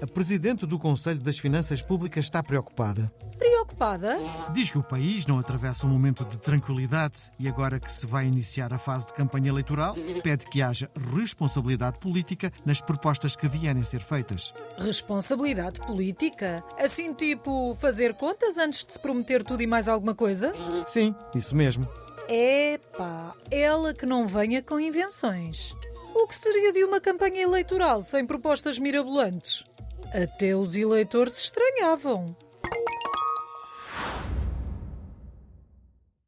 A presidente do Conselho das Finanças Públicas está preocupada. Preocupada? Diz que o país não atravessa um momento de tranquilidade e agora que se vai iniciar a fase de campanha eleitoral, pede que haja responsabilidade política nas propostas que vierem a ser feitas. Responsabilidade política? Assim, tipo, fazer contas antes de se prometer tudo e mais alguma coisa? Sim, isso mesmo. Epá, ela que não venha com invenções. O que seria de uma campanha eleitoral sem propostas mirabolantes? Até os eleitores estranhavam.